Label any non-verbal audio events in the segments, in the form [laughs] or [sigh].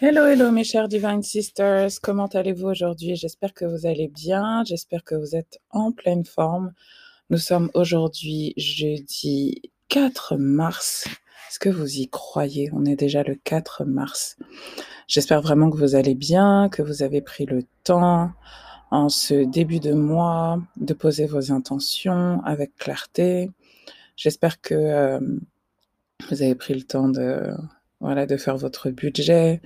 Hello, hello mes chers Divine Sisters, comment allez-vous aujourd'hui? J'espère que vous allez bien, j'espère que vous êtes en pleine forme. Nous sommes aujourd'hui jeudi 4 mars. Est-ce que vous y croyez? On est déjà le 4 mars. J'espère vraiment que vous allez bien, que vous avez pris le temps en ce début de mois de poser vos intentions avec clarté. J'espère que euh, vous avez pris le temps de voilà, de faire votre budget,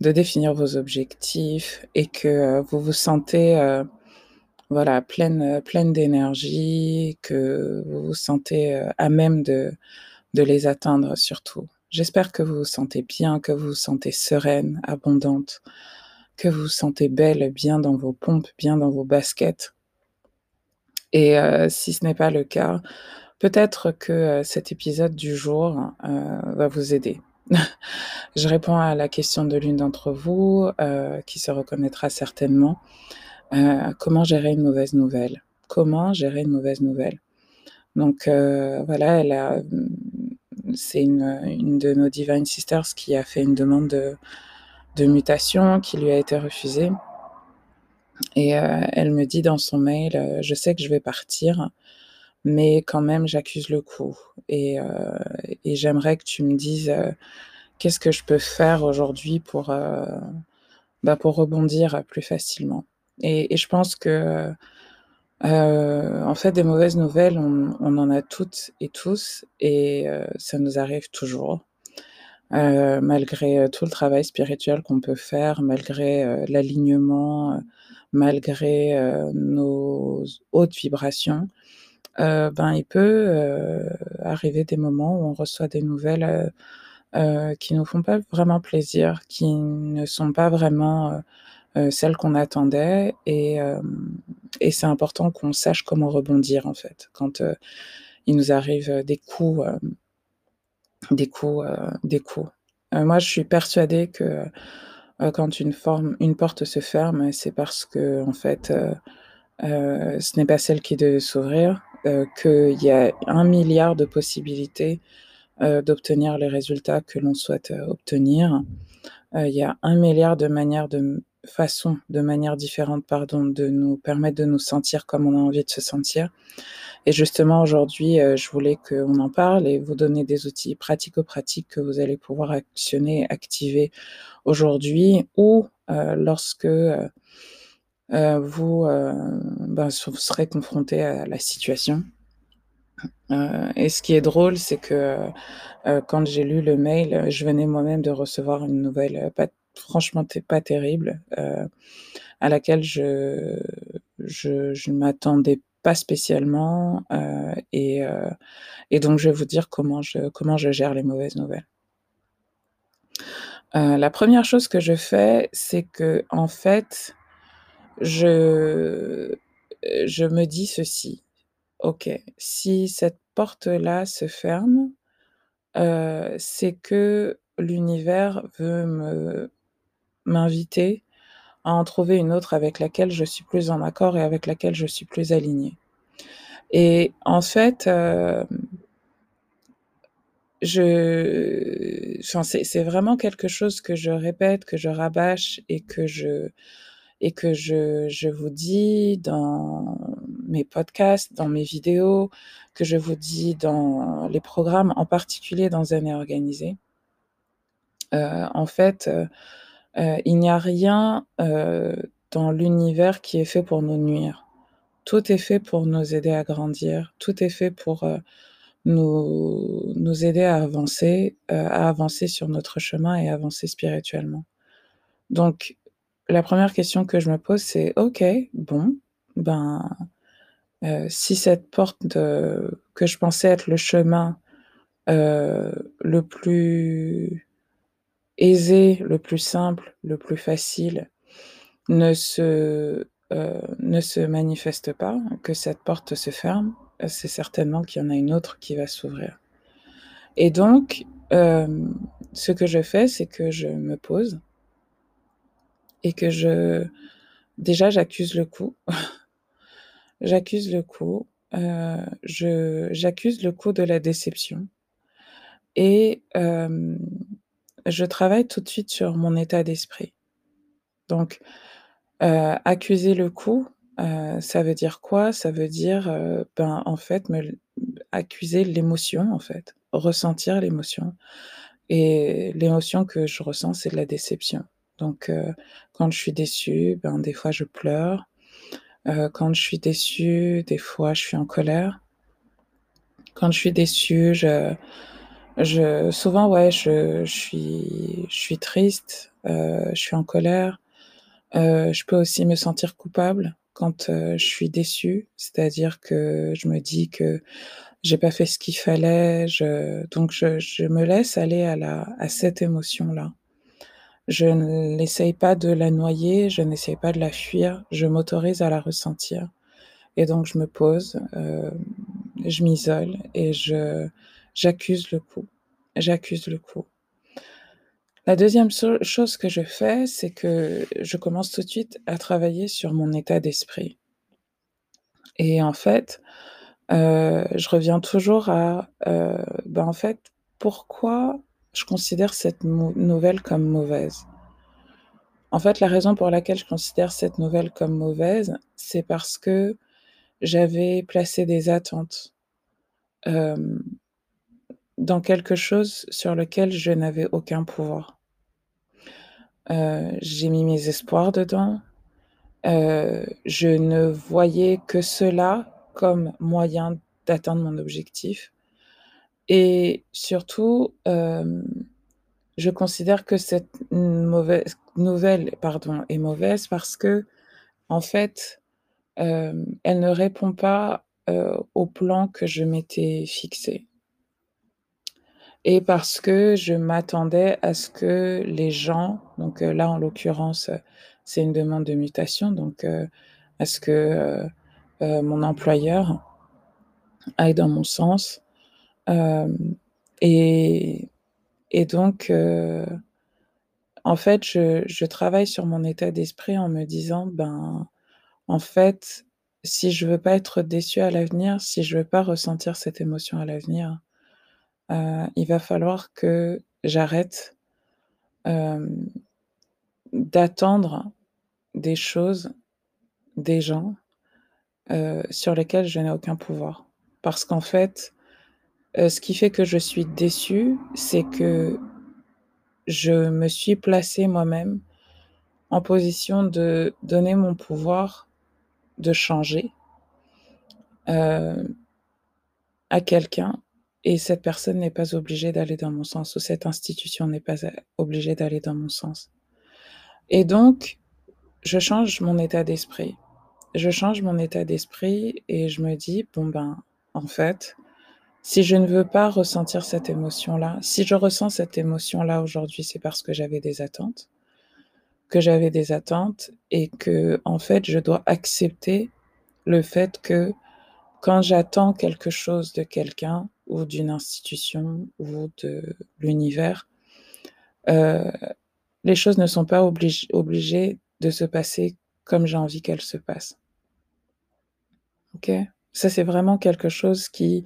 de définir vos objectifs et que euh, vous vous sentez euh, voilà, pleine, euh, pleine d'énergie, que vous vous sentez à même de, de les atteindre surtout. J'espère que vous vous sentez bien, que vous vous sentez sereine, abondante, que vous vous sentez belle, bien dans vos pompes, bien dans vos baskets. Et si ce n'est pas le cas, peut-être que cet épisode du jour va vous aider. Je réponds à la question de l'une d'entre vous, euh, qui se reconnaîtra certainement. Euh, comment gérer une mauvaise nouvelle? Comment gérer une mauvaise nouvelle? Donc euh, voilà, elle a, c'est une, de nos Divine Sisters qui a fait une demande de, de mutation qui lui a été refusée. Et elle me dit dans son mail, je sais que je vais partir, mais quand même j'accuse le coup. Et, et j'aimerais que tu me dises qu'est-ce que je peux faire aujourd'hui pour, euh, bah, pour rebondir plus facilement. Et, je pense que, euh, en fait, des mauvaises nouvelles, on, en a toutes et tous, et euh, ça nous arrive toujours. Euh, malgré tout le travail spirituel qu'on peut faire, malgré euh, l'alignement, malgré nos hautes vibrations, ben, il peut arriver des moments où on reçoit des nouvelles euh, qui nous font pas vraiment plaisir, qui ne sont pas vraiment euh, euh, celles qu'on attendait. Et, c'est important qu'on sache comment rebondir en fait quand il nous arrive des coups, des coups, des coups. moi, je suis persuadée que quand une porte se ferme, c'est parce que en fait, ce n'est pas celle qui devait s'ouvrir, qu'il y a un milliard de possibilités euh, d'obtenir les résultats que l'on souhaite euh, obtenir. Euh, il y a un milliard de manières de façons, de manières différentes, pardon, de nous permettre de nous sentir comme on a envie de se sentir. Et justement, aujourd'hui, je voulais qu'on en parle et vous donner des outils pratico-pratiques que vous allez pouvoir actionner, activer aujourd'hui ou euh, lorsque euh, vous, euh, ben, vous serez confronté à la situation. Euh, et ce qui est drôle, c'est que euh, quand j'ai lu le mail, je venais moi-même de recevoir une nouvelle, euh, pas, franchement pas terrible, euh, à laquelle je, je, je m'attendais pas spécialement. Euh, et, euh, et, donc, je vais vous dire comment je, comment je gère les mauvaises nouvelles. la première chose que je fais, c'est que, en fait, je, je me dis ceci. OK, si cette porte-là se ferme, heu, c'est que l'univers veut m'inviter à en trouver une autre avec laquelle je suis plus en accord et avec laquelle je suis plus alignée. Et en fait, c'est c'est vraiment quelque chose que je répète, que je rabâche et que je et que je je vous dis dans mes podcasts, dans mes vidéos, que je vous dis dans les programmes, en particulier dans Zen et Organisé. Heu, en fait, heu heu, il n'y a rien, dans l'univers qui est fait pour nous nuire. Tout est fait pour nous aider à grandir, tout est fait pour, nous nous aider à avancer, à avancer sur notre chemin et avancer spirituellement. Donc la première question que je me pose, c'est: «OK, bon, ben, heu, si cette porte que je pensais être le chemin, heu, le plus aisé, le plus simple, le plus facile ne se, heu, ne se manifeste pas, que cette porte se ferme, c'est certainement qu'il y en a une autre qui va s'ouvrir». Et donc, ce que je fais, c'est que je me pose et que je déjà j'accuse le coup. [laughs] J'accuse le coup, heu, je j'accuse le coup de la déception et hem, je travaille tout de suite sur mon état d'esprit. Donc, heu, accuser le coup, ça veut dire quoi? Ça veut dire, ben, en fait, me accuser l'émotion, en fait, ressentir l'émotion et l'émotion que je ressens, c'est de la déception. Donc, heu, quand je suis déçue, ben, des fois je pleure. Heu, quand je suis déçue, des fois je suis en colère. Quand je suis déçue, je je souvent, ouais, je suis je suis triste, heu, je suis en colère. Je peux aussi me sentir coupable quand, je suis déçue, c'est-à-dire que je me dis que j'ai pas fait ce qu'il fallait, donc je je me laisse aller à la à cette émotion-là. Je n'essaye pas de la noyer, je n'essaye pas de la fuir, je m'autorise à la ressentir et donc je me pose, hem, je m'isole et je j'accuse le coup, j'accuse le coup. La 2e so chose que je fais, c'est que je commence tout de suite à travailler sur mon état d'esprit et en fait, heu, je reviens toujours à, heu, ben, en fait, pourquoi je considère cette nouvelle comme mauvaise? En fait, la raison pour laquelle je considère cette nouvelle comme mauvaise, c'est parce que j'avais placé des attentes, hem, dans quelque chose sur lequel je n'avais aucun pouvoir. Heu, j'ai mis mes espoirs dedans, heu, je ne voyais que cela comme moyen d'atteindre mon objectif et surtout, hem, je considère que cette mauvaise nouvelle, pardon, est mauvaise parce qu'en fait, hem, elle ne répond pas, heu, au plan que je m'étais fixé. Et parce que je m'attendais à ce que les gens donc là, en l'occurrence, c'est une demande de mutation donc à ce que, mon employeur aille dans mon sens, et et donc heu, en fait, je je travaille sur mon état d'esprit en me disant: «Ben, en fait, si je veux pas être déçue à l'avenir, si je veux pas ressentir cette émotion à l'avenir, heu, il va falloir que j'arrête, d'attendre des choses, des gens, sur lesquels je n'ai aucun pouvoir». Parce qu'en fait, heu, ce qui fait que je suis déçue, c'est que je me suis placée moi-même en position de donner mon pouvoir de changer heu à quelqu'un et cette personne n'est pas obligée d'aller dans mon sens ou cette institution n'est pas a obligée d'aller dans mon sens et donc je change mon état d'esprit. Je change mon état d'esprit et je me dis: «Bon, ben, en fait, si je ne veux pas ressentir cette émotion-là, si je ressens cette émotion-là aujourd'hui, c'est parce que j'avais des attentes que j'avais des attentes et qu'en fait, je dois accepter le fait que quand j'attends quelque chose de quelqu'un ou d'une institution ou de l'univers, heu, les choses ne sont pas obligées de se passer comme j'ai envie qu'elles se passent». OK? Ça, c'est vraiment quelque chose qui,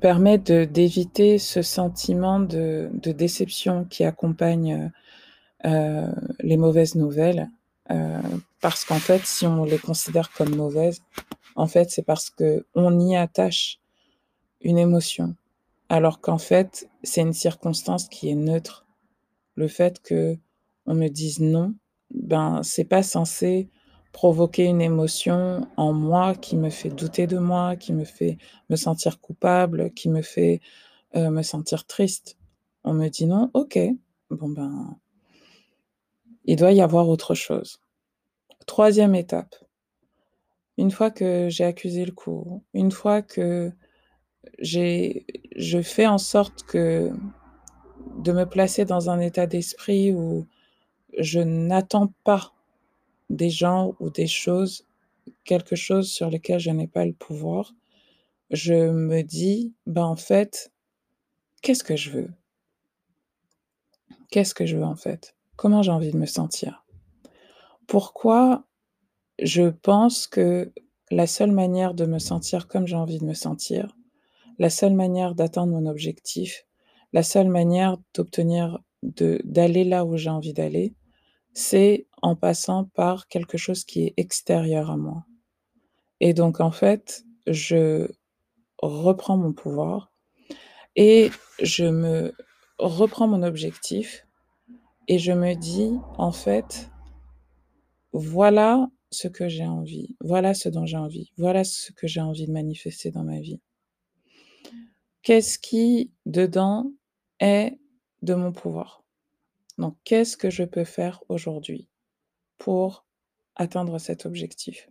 permet de d'éviter ce sentiment de de déception qui accompagne, heu, les mauvaises nouvelles, heu, parce qu'en fait, si on les considère comme mauvaises, en fait, c'est parce qu'on y attache une émotion, alors qu'en fait, c'est une circonstance qui est neutre. Le fait qu'on me dise: «Non», ben, c'est pas censé provoquer une émotion en moi qui me fait douter de moi, qui me fait me sentir coupable, qui me fait, heu, me sentir triste. On me dit: «Non», OK, bon, ben il doit y avoir autre chose. 3e étape une fois que j'ai accusé le coup, une fois que j'ai je fais en sorte que de me placer dans un état d'esprit où je n'attends pas des gens ou des choses, quelque chose sur lequel je n'ai pas le pouvoir. Je me dis: «Ben, en fait, qu'est-ce que je veux?» «Qu'est-ce que je veux, en fait? Comment j'ai envie de me sentir? Pourquoi je pense que la seule manière de me sentir comme j'ai envie de me sentir, la seule manière d'atteindre mon objectif, la seule manière d'obtenir d'aller là où j'ai envie d'aller, c'est en passant par quelque chose qui est extérieur à moi et donc en fait, je reprends mon pouvoir et je me reprends mon objectif et je me dis: «En fait» «voilà ce que j'ai envie, voilà ce dont j'ai envie, voilà ce que j'ai envie de manifester dans ma vie». Qu'est-ce qui dedans est de mon pouvoir? Donc qu'est-ce que je peux faire aujourd'hui pour atteindre cet objectif?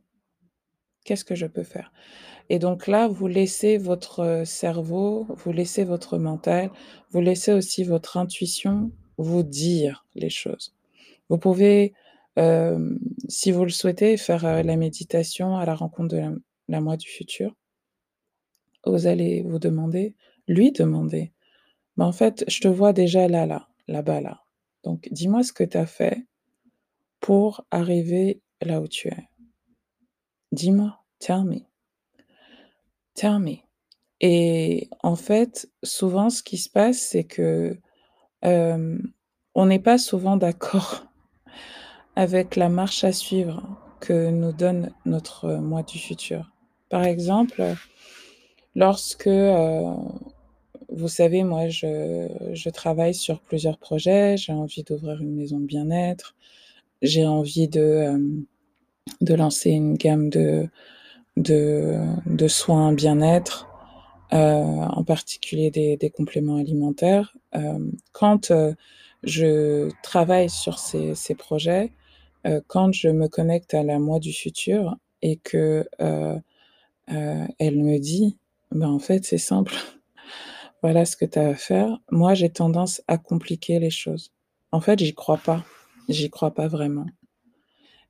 Qu'est-ce que je peux faire? Et donc là, vous laissez votre cerveau, vous laissez votre mental, vous laissez aussi votre intuition vous dire les choses. Vous pouvez, si vous le souhaitez, faire, heu, la méditation à la rencontre de la la moi du futur. Vous allez vous demander lui demander: «Mais en fait, je te vois déjà là, là, là-bas, là. Donc dis-moi ce que tu as fait pour arriver là où tu es. Dis-moi, tell me». Et en fait, souvent ce qui se passe, c'est que, hem, on n'est pas souvent d'accord [laughs] avec la marche à suivre que nous donne notre moi du futur. Par exemple, lorsque, heu, vous savez, moi, je travaille sur plusieurs projets, j'ai envie d'ouvrir une maison de bien-être, j'ai envie de, de lancer une gamme de de de soins bien-être, heu, en particulier des compléments alimentaires. Hem, quand, je travaille sur ces ces projets, quand je me connecte à la moi du futur et que, elle me dit: «Ben, en fait, c'est simple, voilà ce que tu as à faire», moi, j'ai tendance à compliquer les choses. En fait, j'y crois pas, j'y crois pas vraiment.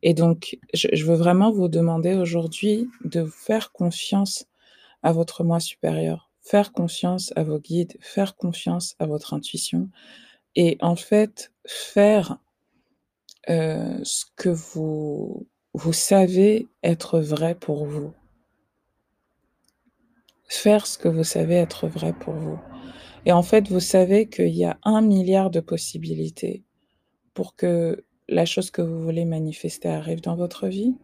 Et donc je veux vraiment vous demander aujourd'hui de faire confiance à votre moi supérieur, faire confiance à vos guides, faire confiance à votre intuition. Et en fait, faire heu, ce que vous vous savez être vrai pour vous. Faire ce que vous savez être vrai pour vous et en fait, vous savez qu'il y a 1 000 000 000 de possibilités pour que la chose que vous voulez manifester arrive dans votre vie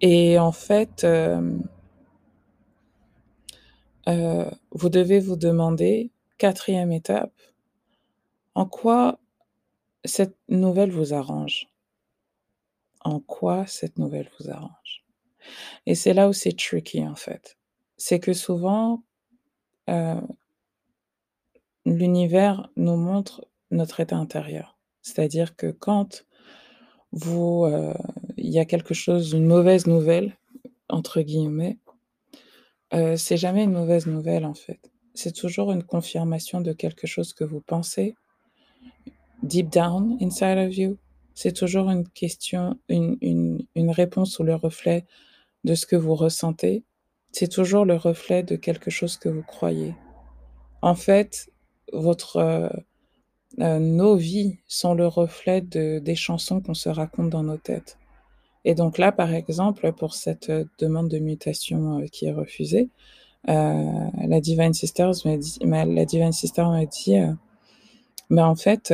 et en fait, hem heu, vous devez vous demander, 4e étape en quoi cette nouvelle vous arrange? En quoi cette nouvelle vous arrange? Et c'est là où c'est tricky, en fait. C'est que souvent, heu l'univers nous montre notre état intérieur. C'est-à-dire que quand heu, il y a quelque chose, une «mauvaise nouvelle» entre guillemets, heu, c'est jamais une mauvaise nouvelle, en fait. C'est toujours une confirmation de quelque chose que vous pensez deep down inside of you. C'est toujours une question, une une réponse ou le reflet de ce que vous ressentez. C'est toujours le reflet de quelque chose que vous croyez. En fait, votre, heu heu, nos vies sont le reflet de des chansons qu'on se raconte dans nos têtes et donc là, par exemple, pour cette, heu, demande de mutation, qui est refusée, la Divine Sisters la Divine Sister m'a dit, «Mais en fait,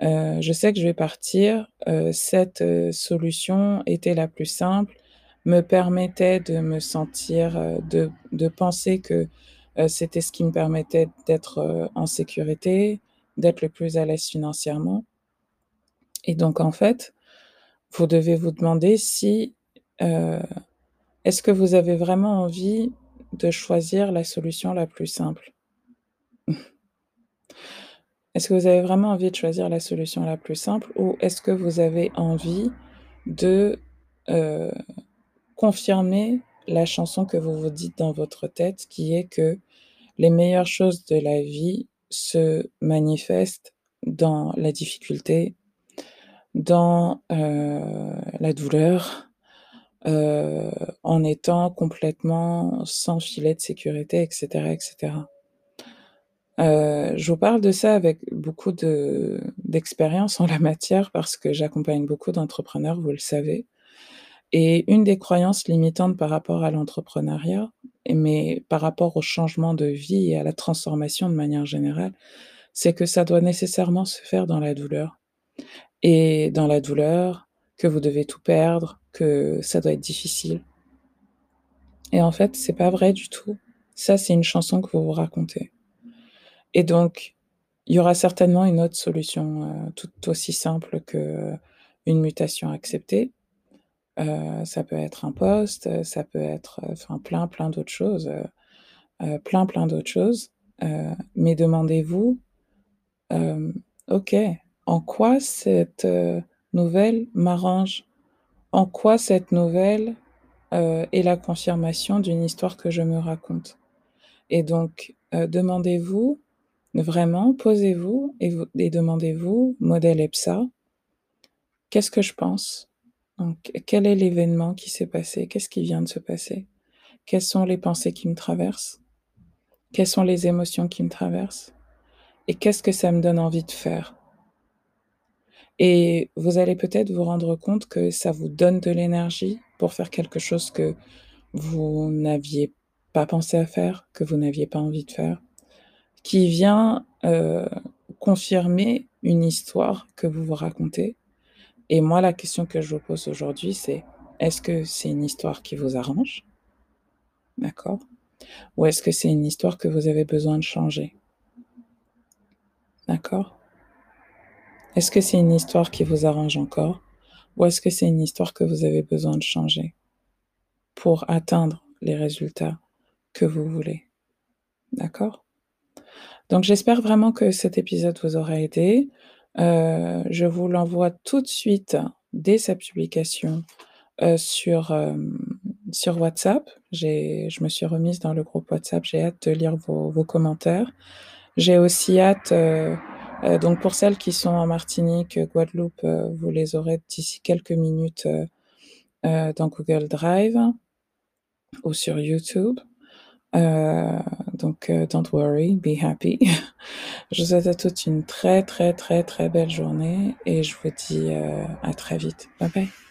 je sais que je vais partir, cette, solution était la plus simple, me permettait de me sentir, heu, de de penser que, heu, c'était ce qui me permettait d'être, heu, en sécurité, d'être le plus à l'aise financièrement» et donc en fait, vous devez vous demander si, est-ce que vous avez vraiment envie de choisir la solution la plus simple? [laughs] Est-ce que vous avez vraiment envie de choisir la solution la plus simple ou est-ce que vous avez envie de, confirmer la chanson que vous vous dites dans votre tête qui est que les meilleures choses de la vie se manifestent dans la difficulté, dans, heu, la douleur, heu, en étant complètement sans filet de sécurité et cetera et cetera. Heu, je vous parle de ça avec beaucoup de d'expérience en la matière parce que j'accompagne beaucoup d'entrepreneurs, vous le savez et une des croyances limitantes par rapport à l'entrepreneuriat, mais par rapport au changement de vie et à la transformation de manière générale, c'est que ça doit nécessairement se faire dans la douleur et dans la douleur, que vous devez tout perdre, que ça doit être difficile et en fait, c'est pas vrai du tout. Ça, c'est une chanson que vous vous racontez et donc il y aura certainement une autre solution, heu, tout aussi simple qu'une mutation acceptée. Ça peut être un poste, ça peut être, enfin plein, plein d'autres choses, plein, plein d'autres choses, mais demandez-vous, «OK, en quoi cette, nouvelle m'arrange? En quoi cette nouvelle, est la confirmation d'une histoire que je me raconte?» et donc demandez-vous vraiment, posez-vous et vous et demandez-vous, modèle EPSA «Qu'est-ce que je pense? Donc quel est l'événement qui s'est passé? Qu'est-ce qui vient de se passer? Quelles sont les pensées qui me traversent? Quelles sont les émotions qui me traversent? Et qu'est-ce que ça me donne envie de faire?» et vous allez peut-être vous rendre compte que ça vous donne de l'énergie pour faire quelque chose que vous n'aviez pas pensé à faire, que vous n'aviez pas envie de faire, qui vient, heu, confirmer une histoire que vous vous racontez et moi, la question que je vous pose aujourd'hui, c'est: «Est-ce que c'est une histoire qui vous arrange?» D'accord? Ou est-ce que c'est une histoire que vous avez besoin de changer? D'accord? Est-ce que c'est une histoire qui vous arrange encore? Ou est-ce que c'est une histoire que vous avez besoin de changer pour atteindre les résultats que vous voulez? D'accord? Donc j'espère vraiment que cet épisode vous aura aidé. Heu, je vous l'envoie tout de suite dès sa publication, heu, sur, hem, sur WhatsApp. Je me suis remise dans le groupe WhatsApp, j'ai hâte de lire vos vos commentaires. J'ai aussi hâte, donc pour celles qui sont en Martinique, Guadeloupe, vous les aurez d'ici quelques minutes, dans Google Drive ou sur YouTube. Heu, donc heu, don't worry, be happy. [laughs] Je vous souhaite à toutes une très, très, très, très belle journée et je vous dis, heu, à très vite. Bye bye.